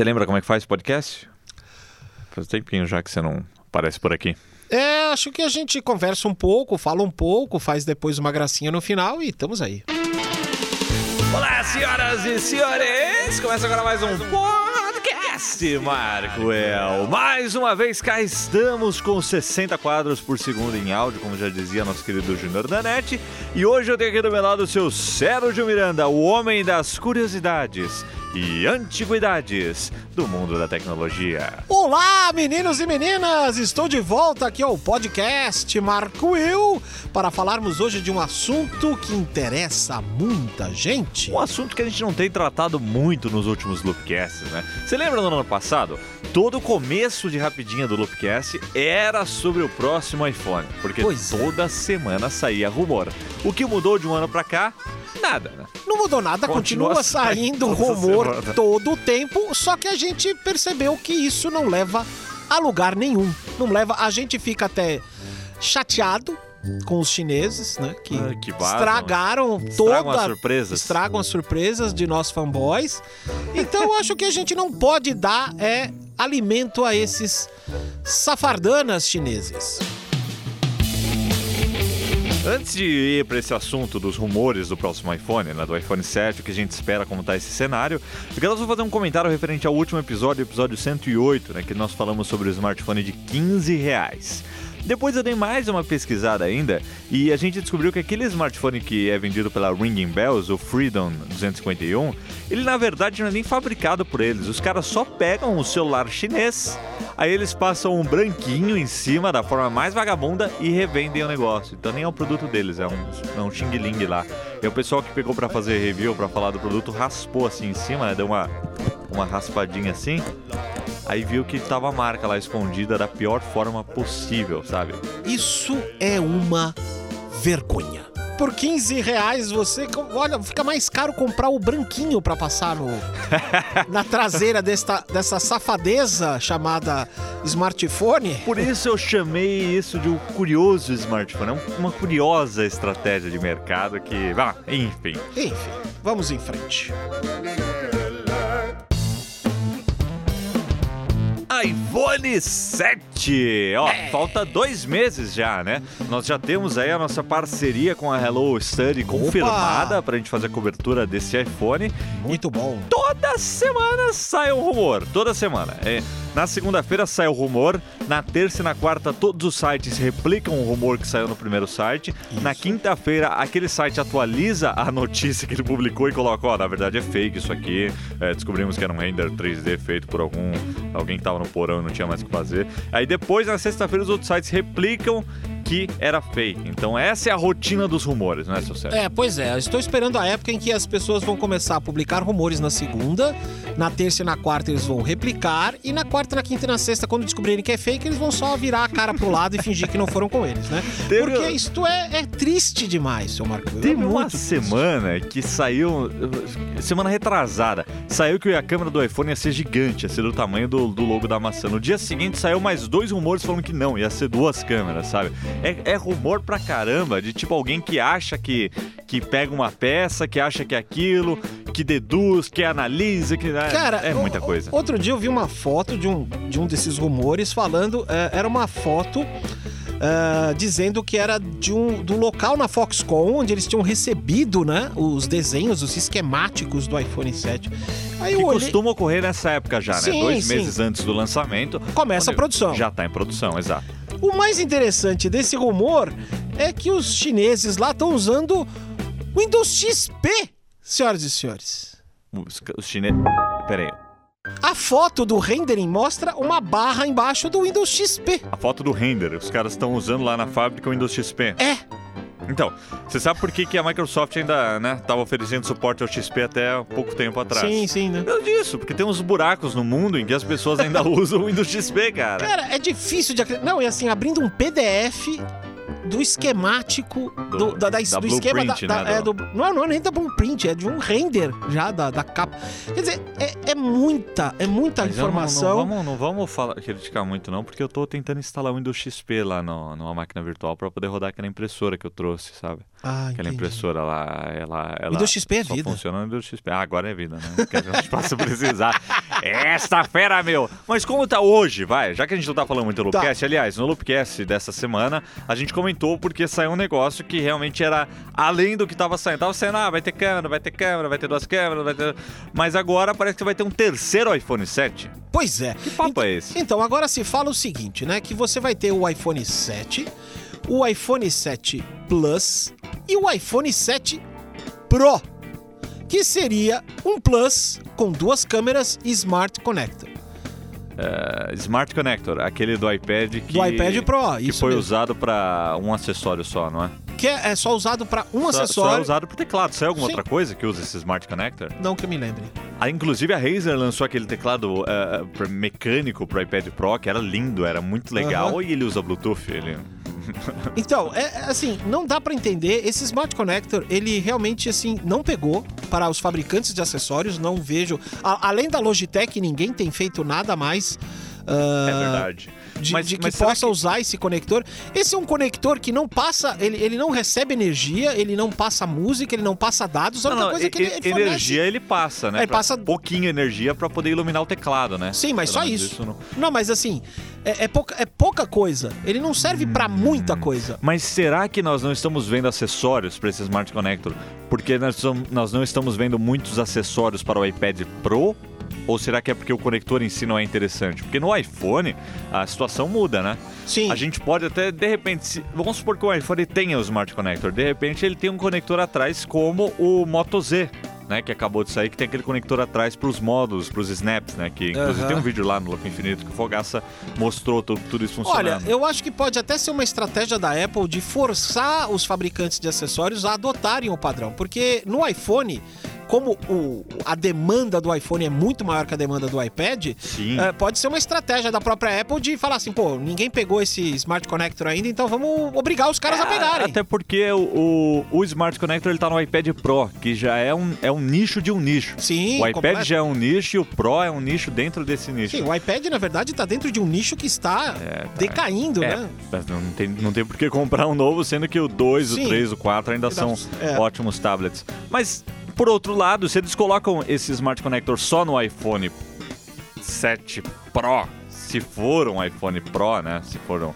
Você lembra como é que faz podcast? Faz tempinho já que você não aparece por aqui. É, acho que a gente conversa um pouco, fala um pouco, faz depois uma gracinha no final e estamos aí. Olá, senhoras e senhores! Começa agora mais um podcast Marco El. Mais uma vez cá estamos com 60 quadros por segundo em áudio, como já dizia nosso querido Júnior Danete. E hoje eu tenho aqui do meu lado o seu Sérgio Miranda, o homem das curiosidades e antiguidades do mundo da tecnologia. Olá, meninos e meninas! Estou de volta aqui ao podcast Marco Eu para falarmos hoje de um assunto que interessa muita gente. Um assunto que a gente não tem tratado muito nos últimos Loopcasts, né? Você lembra no ano passado? Todo o começo de rapidinha do Loopcast era sobre o próximo iPhone, porque Pois é. toda semana saía rumor. O que mudou de um ano pra cá? Nada, né? Não mudou nada, Continua continua, saindo rumor semana. todo o tempo, só que a gente percebeu que isso não leva a lugar nenhum. Não leva, a gente fica até chateado com os chineses, né, que, Ah, que estragaram Estragam toda as surpresas. estragam as surpresas de nós fanboys. Então eu acho que a gente não pode dar é alimento a esses safardanas chineses. Antes de ir para esse assunto dos rumores do próximo iPhone, né, do iPhone 7, o que a gente espera como tá esse cenário, eu quero só fazer um comentário referente ao último episódio, episódio 108, né, que nós falamos sobre o smartphone de 15 reais. Depois eu dei mais uma pesquisada ainda e a gente descobriu que aquele smartphone que é vendido pela Ringing Bells, o Freedom 251, ele na verdade não é nem fabricado por eles. Os caras só pegam o celular chinês, aí eles passam um branquinho em cima da forma mais vagabunda e revendem o negócio. Então nem é um produto deles, é um, é um Xing Ling lá. E o pessoal que pegou pra fazer review, pra falar do produto, raspou assim em cima, né? Deu uma, uma raspadinha assim. Aí viu que tava a marca lá escondida da pior forma possível, sabe? Isso é uma vergonha. Por 15 reais você. Olha, fica mais caro comprar o branquinho pra passar no, na traseira desta, dessa safadeza chamada smartphone. Por isso eu chamei isso de um curioso smartphone. É um- uma curiosa estratégia de mercado que. Ah, enfim. Enfim, vamos em frente. life. iPhone 7! Ó, falta dois meses já, né? Nós já temos aí a nossa parceria com a Hello Study confirmada pra gente fazer a cobertura desse iPhone. Muito bom. Toda semana sai um rumor, toda semana. É, na segunda-feira sai o rumor, na terça e na quarta todos os sites replicam o rumor que saiu no primeiro site. Na quinta-feira aquele site atualiza a notícia que ele publicou e coloca, ó, na verdade é fake isso aqui. É, descobrimos que era um render 3D feito por algum alguém que tava no porão e não tinha mais o que fazer. Aí depois na sexta-feira os outros sites replicam que era fake. Então essa é a rotina dos rumores, né, seu Sérgio? É, pois é, eu estou esperando a época em que as pessoas vão começar a publicar rumores na segunda, na terça e na quarta eles vão replicar, e na quarta, na quinta e na sexta, quando descobrirem que é fake, eles vão só virar a cara pro lado e fingir que não foram com eles, né? Teve- Porque isto é, é triste demais, seu Marco. Teve uma triste. semana que saiu. Semana retrasada. Saiu que a câmera do iPhone ia ser gigante, ia ser do tamanho do, do logo da maçã. No dia seguinte saiu mais dois rumores falando que não, ia ser duas câmeras, sabe? É, é rumor pra caramba, de tipo alguém que acha que, que pega uma peça, que acha que é aquilo, que deduz, que analisa, que. É, Cara, é o- muita coisa. Outro dia eu vi uma foto de um, de um desses rumores falando. eh, era uma foto. eh, dizendo que era de um, do local na Foxconn onde eles tinham recebido né, os desenhos, os esquemáticos do iPhone 7. Aí Que olhei, costuma ocorrer nessa época já, né? Sim, Dois sim. meses antes do lançamento. Começa a produção. Já tá em produção, exato. O mais interessante desse rumor é que os chineses lá estão usando Windows XP, senhoras e senhores. Os, os chineses. Pera aí. A foto do rendering mostra uma barra embaixo do Windows XP. A foto do render, os caras estão usando lá na fábrica o Windows XP. É, Então, você sabe por que, que a Microsoft ainda, né, tava oferecendo suporte ao XP até pouco tempo atrás? sim, sim, né? Eu disso, porque tem uns buracos no mundo em que as pessoas ainda usam o Windows XP, cara. Cara, é difícil de acreditar. Não, e assim, abrindo um PDF do esquemático do, Do- da, da- da do esquema da, da- né, é, do- não, é- não é nem da blueprint, é de um render já da, da capa. Quer dizer, é, é muita, é muita Mas eu não- informação. Não, vamos, não vamos falar, criticar muito, não, porque eu tô tentando instalar o Windows XP lá no, numa máquina virtual pra poder rodar aquela impressora que eu trouxe, sabe? Ah, Aquela entendi. impressora lá, ela. ela Windows XP é só vida. funciona no Windows XP. Ah, agora é vida, né? Que a gente possa precisar. Esta fera, meu! Mas como tá hoje, vai, já que a gente não tá falando muito do Tá. Loopcast, aliás, no Loopcast dessa semana, a gente comentou porque saiu um negócio que realmente era além do que tava saindo. Tava saindo, ah, vai ter câmera, vai ter câmera, vai ter duas câmeras, vai ter... Mas agora parece que vai ter um terceiro iPhone 7. Pois é. Que papo é esse? Então, agora se fala o seguinte, né? Que você vai ter o iPhone 7, o iPhone 7 Plus e o iPhone 7 Pro, que seria um Plus com duas câmeras e Smart Connector. É, Smart Connector, aquele do iPad que... Do iPad Pro, Que foi mesmo. usado pra um acessório só, não é? Que é, é só usado para um Só- Só, é acessório. usado pro teclado. Sai alguma Sim. outra coisa que usa esse Smart Connector? Não que eu me lembre. Ah, inclusive a Razer lançou aquele teclado pra- mecânico pro iPad Pro, que era lindo, era muito legal, Aham. e ele usa Bluetooth. Ele... Então, é é assim, não dá pra entender. Esse Smart Connector, ele realmente assim não pegou para os fabricantes de acessórios. Não vejo, a- além da Logitech, ninguém tem feito nada mais. ah, É verdade. De, Mas- de que possa que- usar esse conector. Esse é um conector que não passa, ele, ele não recebe energia, ele não passa música, ele não passa dados. A Não, única não, coisa e- que ele, ele fornece- energia ele passa, né? Ele Pra- passa- pouquinho energia pra poder iluminar o teclado, né? Sim, mas Pelo só menos isso. não- Não, mas assim, é, é pouca, é pouca coisa. Ele não serve pra muita coisa. Mas será que nós não estamos vendo acessórios para esse Smart Connector? Porque nós, nós não estamos vendo muitos acessórios para o iPad Pro? Ou será que é porque o conector em si não é interessante? Porque no iPhone a situação muda, né? Sim. A gente pode até, de repente, se- vamos supor que o iPhone tenha o Smart Connector, de repente ele tem um conector atrás como o Moto Z. Né, que acabou de sair, que tem aquele conector atrás para os módulos, para os snaps, né? Que inclusive Aham. tem um vídeo lá no Loop Infinito que o Fogaça mostrou tu- tudo isso funcionando. Olha, eu acho que pode até ser uma estratégia da Apple de forçar os fabricantes de acessórios a adotarem o padrão. Porque no iPhone, como o- a demanda do iPhone é muito maior que a demanda do iPad, Sim. é, pode ser uma estratégia da própria Apple de falar assim, pô, ninguém pegou esse Smart Connector ainda, então vamos obrigar os caras a pegarem. Até porque o, o, o Smart Connector ele tá no iPad Pro, que já é um, é um nicho de um nicho. Sim, o iPad completo. já é um nicho e o Pro é um nicho dentro desse nicho. Sim, o iPad, na verdade, tá dentro de um nicho que está É, tá. decaindo, É, né? mas não tem, não tem por que comprar um novo, sendo que o 2, Sim. o 3, o 4 ainda são É. ótimos tablets. Mas, por outro lado, se eles colocam esse Smart Connector só no iPhone 7 Pro, se for um iPhone Pro, né? Se for um.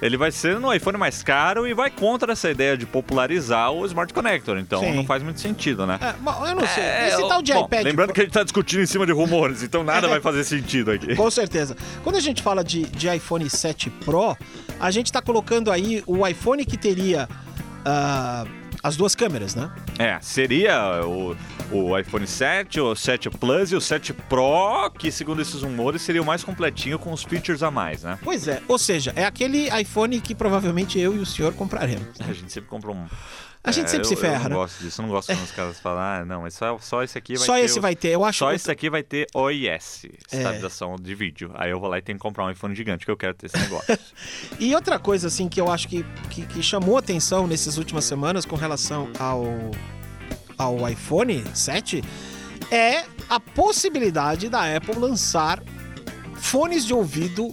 Ele vai ser no iPhone mais caro e vai contra essa ideia de popularizar o Smart Connector. Então Sim. não faz muito sentido, né? É, eu não sei. É, Esse tal de bom, iPad. Lembrando que a gente tá discutindo em cima de rumores, então nada É. vai fazer sentido aqui. Com certeza. Quando a gente fala de, de iPhone 7 Pro, a gente tá colocando aí o iPhone que teria ah, as duas câmeras, né? É, seria o, o iPhone 7, o 7 Plus e o 7 Pro, que segundo esses rumores seria o mais completinho com os features a mais, né? Pois é. Ou seja, é aquele iPhone que provavelmente eu e o senhor compraremos. A gente sempre compra um. A gente É, sempre eu- se Eu ferra, não né? gosto disso, eu não gosto quando os caras falam, ah, não, mas só, só esse aqui vai Só ter. esse o- vai ter. Eu acho Só esse aqui vai ter OIS, É. estabilização de vídeo. Aí eu vou lá e tenho que comprar um iPhone gigante, que eu quero ter esse negócio. E outra coisa, assim, que eu acho que, que, que chamou atenção nessas últimas semanas com relação ao, ao iPhone 7 é a possibilidade da Apple lançar fones de ouvido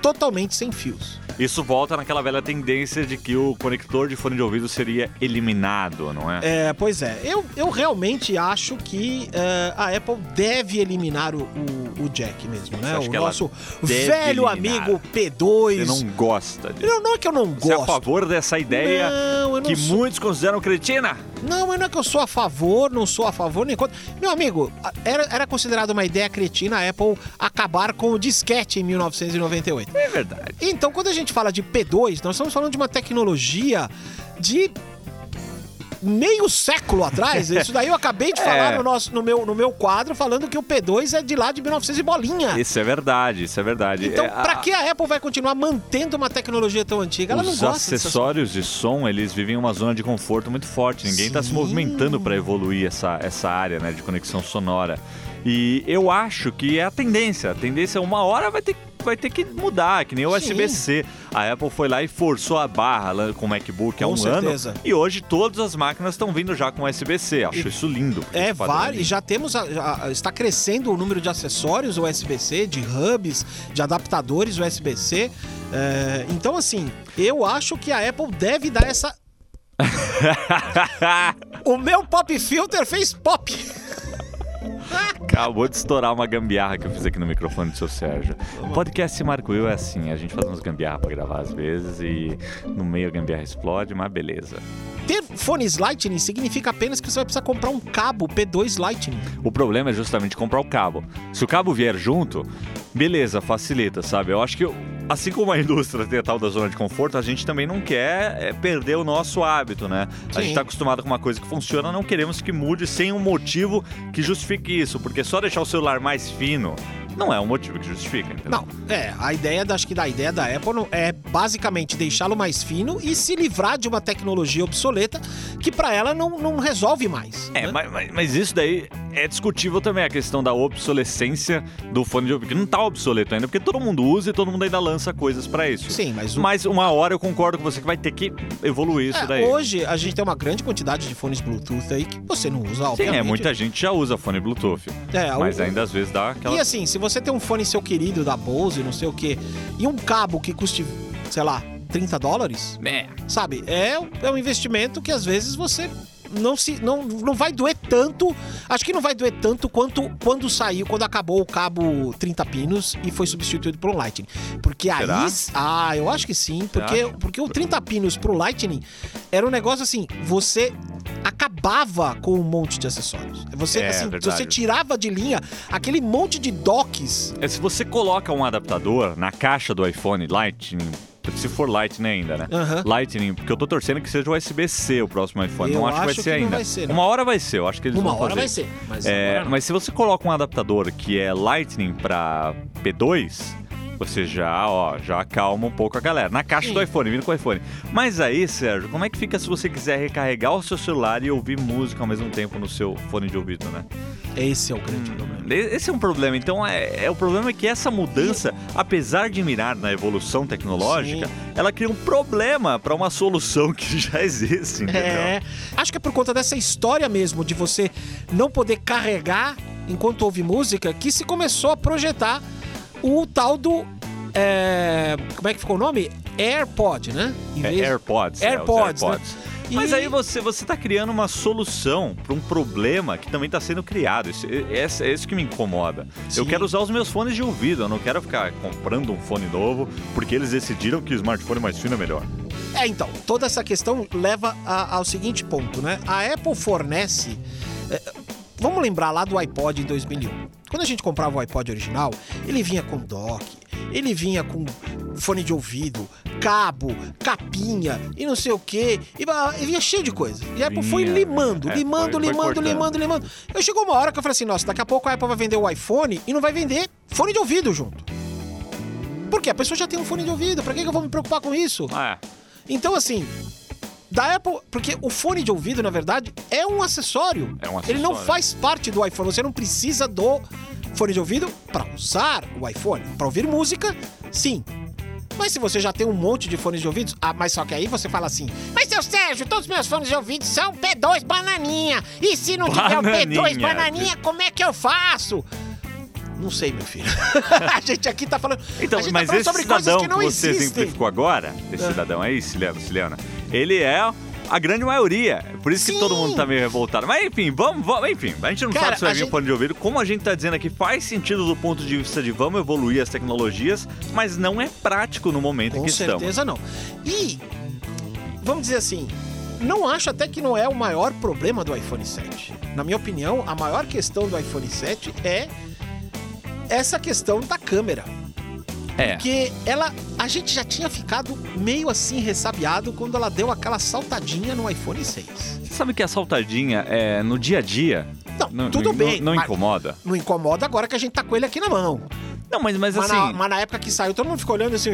totalmente sem fios. Isso volta naquela velha tendência de que o conector de fone de ouvido seria eliminado, não é? É, pois é. Eu, eu realmente acho que é, a Apple deve eliminar o, o, o jack mesmo, né? O nosso velho eliminar? amigo P2. Você não gosta disso. Não, não é que eu não Você é a gosto. favor dessa ideia Não, eu não que sou. muitos consideram cretina? Não, mas não é que eu sou a favor, não sou a favor nem contra. Meu amigo, era, era considerado uma ideia cretina a Apple acabar com o disquete em 1998. É verdade. Então, quando a gente fala de P2, nós estamos falando de uma tecnologia de meio século atrás. Isso daí eu acabei de falar É. no, nosso, no, meu, no meu quadro, falando que o P2 é de lá de 1900 e bolinha. Isso é verdade, isso é verdade. Então, É, pra a- que a Apple vai continuar mantendo uma tecnologia tão antiga? Ela não Os gosta dessas acessórios de som, eles vivem uma zona de conforto muito forte. Ninguém está se movimentando para evoluir essa, essa área né, de conexão sonora. E eu acho que é a tendência. A tendência, uma hora vai ter, vai ter que mudar, que nem o. USB-C. A Apple foi lá e forçou a barra com o MacBook há Com um certeza. ano. E hoje todas as máquinas estão vindo já com USB-C. Acho isso lindo. É, vários. lindo. Já temos. a- já está crescendo o número de acessórios USB-C, de hubs, de adaptadores USB-C. É, então, assim, eu acho que a Apple deve dar essa. o meu pop filter fez pop. Acabou de estourar uma gambiarra que eu fiz aqui no microfone do seu Sérgio. O podcast Marco Will é assim, a gente faz uns gambiarra pra gravar às vezes e no meio a gambiarra explode, mas beleza. Ter fones Lightning significa apenas que você vai precisar comprar um cabo P2 Lightning. O problema é justamente comprar o cabo. Se o cabo vier junto, beleza, facilita, sabe? Eu acho que assim como a indústria tem a tal da zona de conforto, a gente também não quer é, perder o nosso hábito, né? A Sim. gente tá acostumado com uma coisa que funciona, não queremos que mude sem um motivo que justifique isso, porque só deixar o celular mais fino não é um motivo que justifica, entendeu? Não, é, a ideia, da- acho que da ideia da Apple não- é basicamente deixá-lo mais fino e se livrar de uma tecnologia obsoleta que pra ela não, não resolve mais. É, né? mas, mas- mas isso daí é discutível também, a questão da obsolescência do fone de ouvido, que não tá obsoleto ainda, porque todo mundo usa e todo mundo ainda lança coisas pra isso. Sim, mas o- Mas uma hora eu concordo com você que vai ter que evoluir isso É, daí. hoje a gente tem uma grande quantidade de fones Bluetooth aí que você não usa, Sim, obviamente. é, muita gente já usa fone Bluetooth. É, o- mas ainda às vezes dá aquela. E assim, se você tem um fone seu querido da Bose, não sei o quê, e um cabo que custe, sei lá, 30 dólares, É. sabe? É, é um investimento que às vezes você não se não, não vai doer tanto. Acho que não vai doer tanto quanto quando saiu, quando acabou o cabo 30 pinos e foi substituído por um Lightning. Porque Será? aí. Ah, eu acho que sim. Porque, acha? porque o 30 pinos pro Lightning era um negócio assim, você acabava com um monte de acessórios. Você, É, assim, você tirava de linha aquele monte de docks. É, se você coloca um adaptador na caixa do iPhone Lightning, se for Lightning ainda, né? Aham. Lightning, porque eu tô torcendo que seja o USB-C o próximo iPhone. Eu não acho, que vai acho ser que ainda. vai ser. Uma hora vai ser, eu acho que eles Uma vão hora fazer. vai ser. Mas, É, mas se você coloca um adaptador que é Lightning pra P2, você já, ó, já acalma um pouco a galera. Na caixa Sim. do iPhone, vindo com o iPhone. Mas aí, Sérgio, como é que fica se você quiser recarregar o seu celular e ouvir música ao mesmo tempo no seu fone de ouvido, né? Esse é o grande problema. E- Esse é um problema. Então, é, é o problema é que essa mudança, apesar de mirar na evolução tecnológica, ela cria um problema para uma solução que já existe, entendeu? É. Acho que é por conta dessa história mesmo de você não poder carregar enquanto ouve música que se começou a projetar o tal do. é, como é que ficou o nome? AirPod, né? É vez- AirPods. é, os AirPods, né? E- Mas aí você, você tá criando uma solução para um problema que também está sendo criado. Isso, é, é isso que me incomoda. Eu Sim. quero usar os meus fones de ouvido, eu não quero ficar comprando um fone novo porque eles decidiram que o smartphone mais fino é melhor. É, então, toda essa questão leva a- ao seguinte ponto, né? A Apple fornece. é, vamos lembrar lá do iPod em 2001. Quando a gente comprava o iPod original, ele vinha com dock, ele vinha com fone de ouvido, cabo, capinha e não sei o quê. E, vinha cheio de coisa. E a Apple foi limando, é, limando, foi- limando, limando, limando. Eu chegou uma hora que eu falei assim: nossa, daqui a pouco a Apple vai vender o iPhone e não vai vender fone de ouvido junto. Por quê? A pessoa já tem um fone de ouvido, pra que que eu vou me preocupar com isso? Ah, Então, assim, da Apple, porque o fone de ouvido, na verdade, é um acessório. É um Ele não acessório. faz parte do iPhone. Você não precisa do fone de ouvido para usar o iPhone. Para ouvir música, sim. Mas se você já tem um monte de fones de ouvidos, ah, mas só que aí você fala assim: Mas seu Sérgio, todos os meus fones de ouvido são P2 bananinha. E se não tiver o P2 Bananinha. bananinha, como é que eu faço? Não sei, meu filho. a gente aqui tá falando. Então, gente mas tá falando esse cidadão que que, você existem. exemplificou agora, esse É. cidadão aí, Ciliano, Ciliana, ele é a grande maioria. Por isso que Sim. todo mundo tá meio revoltado. Mas enfim, vamos, vamos enfim. A gente não Cara, sabe se vai vir um fone de ouvido. Como a gente tá dizendo aqui, faz sentido do ponto de vista de vamos evoluir as tecnologias, mas não é prático no momento em Com que estamos. certeza não. E, vamos dizer assim, não acho até que não é o maior problema do iPhone 7. Na minha opinião, a maior questão do iPhone 7 é essa questão da câmera. É. Porque ela, a gente já tinha ficado meio assim ressabiado quando ela deu aquela saltadinha no iPhone 6. Você sabe que a saltadinha é no dia a dia? Não, tudo bem. Não, mas incomoda? não incomoda agora que a gente tá com ele aqui na mão. Não, mas, mas Mas, assim. na, mas na época que saiu, todo mundo ficou olhando assim.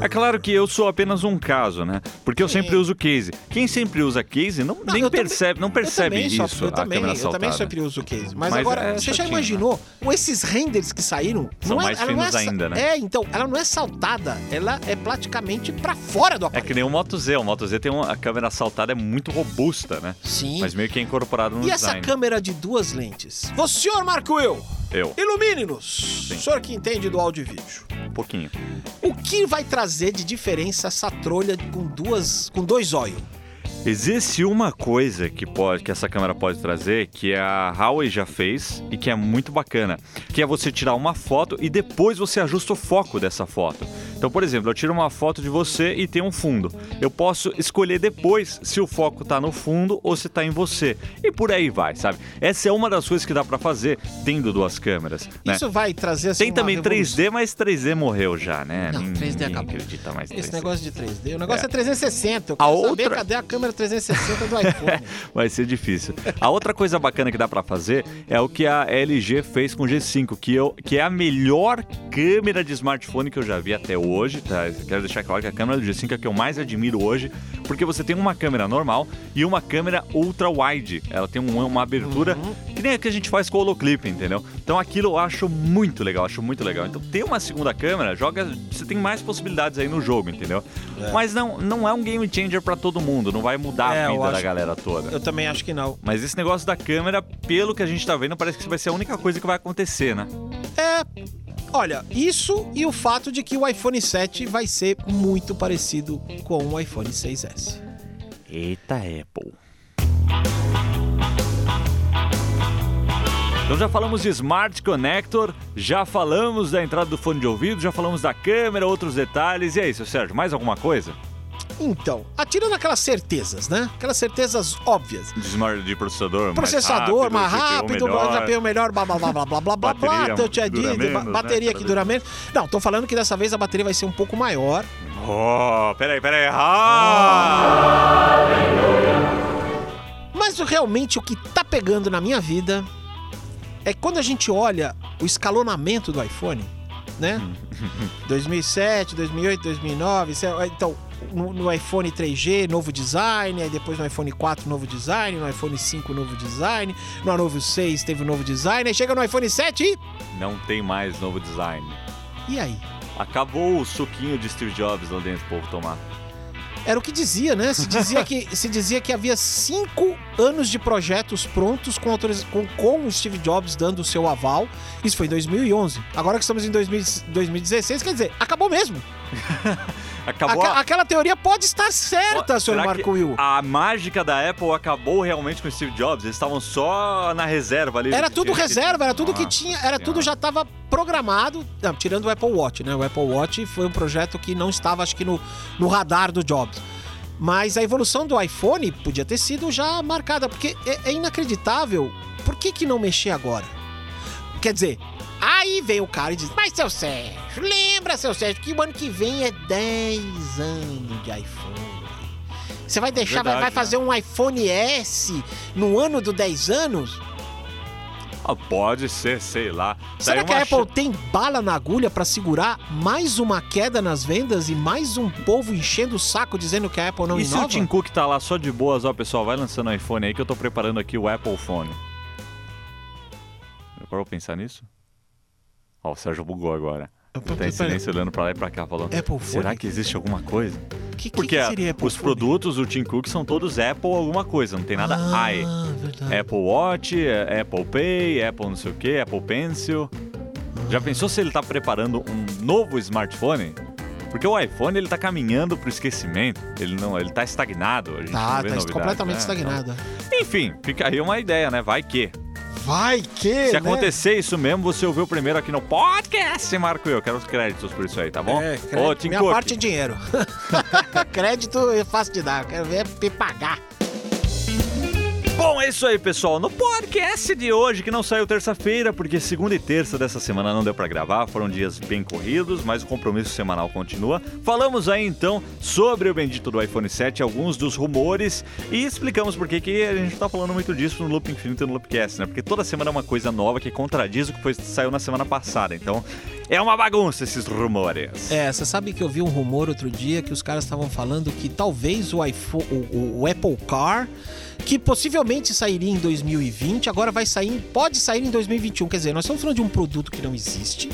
É claro que eu sou apenas um caso, né? Porque eu Sim. sempre uso case. Quem sempre usa case não, Não, nem eu também- percebe, não percebe eu isso, Só, eu, também, eu também sempre uso o case. Mas, Mas agora, é você já chatinho, imaginou? Esses renders que saíram. São não é, mais é finos sa- ainda, né? É, então, ela não é saltada, ela é praticamente pra fora do É aparelho. que nem o Moto Z. O Moto Z tem uma, a câmera saltada é muito robusta, né? Sim. Mas meio que é incorporado no E essa design. câmera de duas lentes? O senhor Marco Will, Eu, ilumine-nos. O senhor que entende do áudio e vídeo. um pouquinho. O que vai trazer de diferença essa trolha com duas, com dois olhos? Existe uma coisa que, pode, que essa câmera pode trazer que a Huawei já fez e que é muito bacana, que é você tirar uma foto e depois você ajusta o foco dessa foto. Então, por exemplo, eu tiro uma foto de você e tem um fundo. Eu posso escolher depois se o foco está no fundo ou se está em você. E por aí vai, sabe? Essa é uma das coisas que dá para fazer tendo duas câmeras. Né? Isso vai trazer assim, Tem também revolução. 3D, mas 3D morreu já, né? Não, Ninguém 3D acabou. acredita mais Esse 3D. negócio de 3D. O negócio é, É. 360. Eu A quero saber outra- cadê a câmera 360 do iPhone. Vai ser difícil. A outra coisa bacana que dá pra fazer é o que a LG fez com o G5, que, eu, que é a melhor câmera de smartphone que eu já vi até hoje. Tá? Eu Quero deixar claro que a câmera do G5 é a que eu mais admiro hoje, porque você tem uma câmera normal e uma câmera ultra wide. Ela tem um- uma abertura que nem a que a gente faz com o holoclip, entendeu? Então aquilo eu acho muito legal, acho muito legal. Então ter uma segunda câmera, joga, você tem mais possibilidades aí no jogo, entendeu? Mas não, não é um game changer pra todo mundo, não vai mudar É, a vida da galera toda. Eu também acho que não. Mas esse negócio da câmera, pelo que a gente tá vendo, parece que vai ser a única coisa que vai acontecer, né? É. Olha, isso e o fato de que o iPhone 7 vai ser muito parecido com o iPhone 6S. Eita Apple. Então já falamos de Smart Connector, já falamos da entrada do fone de ouvido, já falamos da câmera, outros detalhes. E aí, seu Sérgio, mais alguma coisa? Então, atirando aquelas certezas, né? Aquelas certezas óbvias. De smart de processador, Processador mais mais rápido, rápido, CPU GPU melhor, blá blá blá blá blá blá blá blá, Bateria touch ID, dura ba- menos, né? bateria que dura menos. Não, tô falando que dessa vez a bateria vai ser um pouco maior. Oh, peraí, peraí. Ah! Mas o- realmente o que tá pegando na minha vida é quando a gente olha o escalonamento do iPhone, né? 2007, 2008, 2009, cê- então no, no iPhone 3G, novo design, aí depois no iPhone 4, novo design, no iPhone 5, novo design, no novo 6 teve um novo design, aí chega no iPhone 7 e... Não tem mais novo design. E aí? Acabou o suquinho de Steve Jobs lá dentro pro povo tomar. Era o que dizia, né? Se dizia que, se dizia que havia cinco anos de projetos prontos com, com, com o Steve Jobs dando o seu aval. Isso foi em 2011. Agora que estamos em 2000 2016, quer dizer, acabou mesmo. Acabou Aque- a... Aquela teoria pode estar certa, senhor Será Marco Will. A mágica da Apple acabou realmente com o Steve Jobs. Eles estavam só na reserva ali. Era tudo reserva, era tudo que Nossa tinha, era tudo já estava programado, não, tirando o Apple Watch, né? O Apple Watch foi um projeto que não estava, acho que, no, no radar do Jobs. Mas a evolução do iPhone podia ter sido já marcada, porque é, é inacreditável. Por que, que não mexer agora? Quer dizer, aí vem o cara e diz: Mas seu Sérgio, lembra, seu Sérgio, que o ano que vem é 10 anos de iPhone. Você vai deixar, vai- Verdade, vai né? fazer um iPhone S no ano do 10 anos? Ah, pode ser, sei lá. Será Daí que a Apple cha- tem bala na agulha pra segurar mais uma queda nas vendas e mais um povo enchendo o saco dizendo que a Apple não E se inova? o Tim Cook tá lá só de boas, ó, pessoal, vai lançando o iPhone aí que eu tô preparando aqui o Apple Phone. Parou pra pensar nisso? Ó, o Sérgio bugou agora. Ele tá em silêncio olhando pra lá e pra cá, falando. Apple? Será que existe alguma coisa? O que, que, Porque que seria Apple os produtos do Tim Cook são todos Apple alguma coisa, não tem nada ah, i. verdade. Apple Watch, é, Apple Pay, Apple não sei o que, Apple Pencil. Já pensou se ele tá preparando um novo smartphone? Porque o iPhone ele tá caminhando pro esquecimento. Ele não, ele tá estagnado. A gente não Tá, vê tá novidade, completamente né? estagnada. Então, enfim, fica aí uma ideia, né? Vai que. Vai que, Se né? acontecer isso mesmo, você ouviu primeiro aqui no podcast, Marco eu. Quero os créditos por isso aí, tá bom? É, Ô, crédito, Tim minha parte é dinheiro. crédito é fácil de dar, eu quero ver é pagar. Bom, é isso aí, pessoal. No podcast de hoje, que não saiu terça-feira, porque segunda e terça dessa semana não deu pra gravar, foram dias bem corridos, mas o compromisso semanal continua. Falamos aí então sobre o bendito do iPhone 7, alguns dos rumores e explicamos por que a gente tá falando muito disso no Loop Infinito e no Loopcast, né? Porque toda semana é uma coisa nova que contradiz o que foi, saiu na semana passada. Então, é uma bagunça esses rumores. É, você sabe que eu vi um rumor outro dia que os caras estavam falando que talvez o iPhone, o, o Apple Car, que possivelmente sairia em 2020, agora vai sair, pode sair em 2021. Quer dizer, nós estamos falando de um produto que não existe.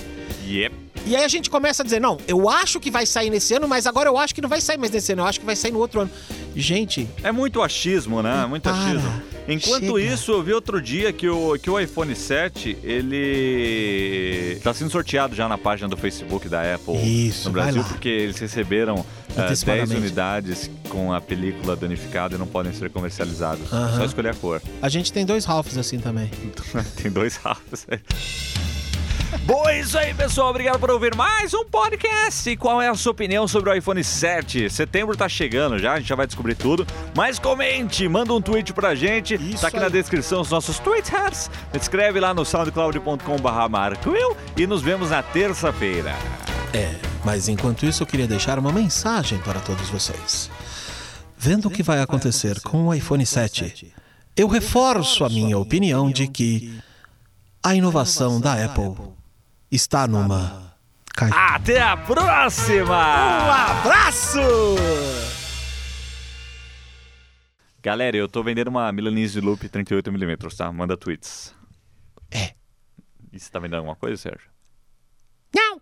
Yep. E aí a gente começa a dizer, não, eu acho que vai sair nesse ano, mas agora eu acho que não vai sair mais nesse ano, eu acho que vai sair no outro ano. Gente, É muito achismo, né? Muito Para. achismo. Enquanto Chega. isso, eu vi outro dia que o, que o iPhone 7, ele tá sendo sorteado já na página do Facebook da Apple Isso, no Brasil, porque eles receberam eh, 10 Antecipadamente. unidades com a película danificada e não podem ser comercializados. Aham. Só escolher a cor. a gente tem dois Ralphs assim também. Tem dois Rafas Bom, é isso aí, pessoal. Obrigado por ouvir mais um podcast. E qual é a sua opinião sobre o iPhone 7? Setembro tá chegando já, a gente já vai descobrir tudo. Mas comente, manda um tweet pra gente. Isso tá aqui aí. na descrição os nossos twitters. Escreve lá no soundcloud.com.br e nos vemos na terça-feira. É, mas enquanto isso eu queria deixar uma mensagem para todos vocês. Vendo o que vai acontecer com o iPhone 7, eu reforço a minha opinião de que a inovação da Apple está numa. Até a próxima! abraço! Galera, eu tô vendendo uma Milanese Loop 38mm, tá? Manda tweets. É. E você tá vendendo alguma coisa, Sérgio? Não!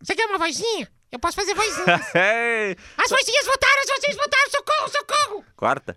Você quer uma vozinha? Eu posso fazer vozinha. Ei, As vozinhas voltaram, as vozinhas voltaram! Socorro, socorro! Quarta?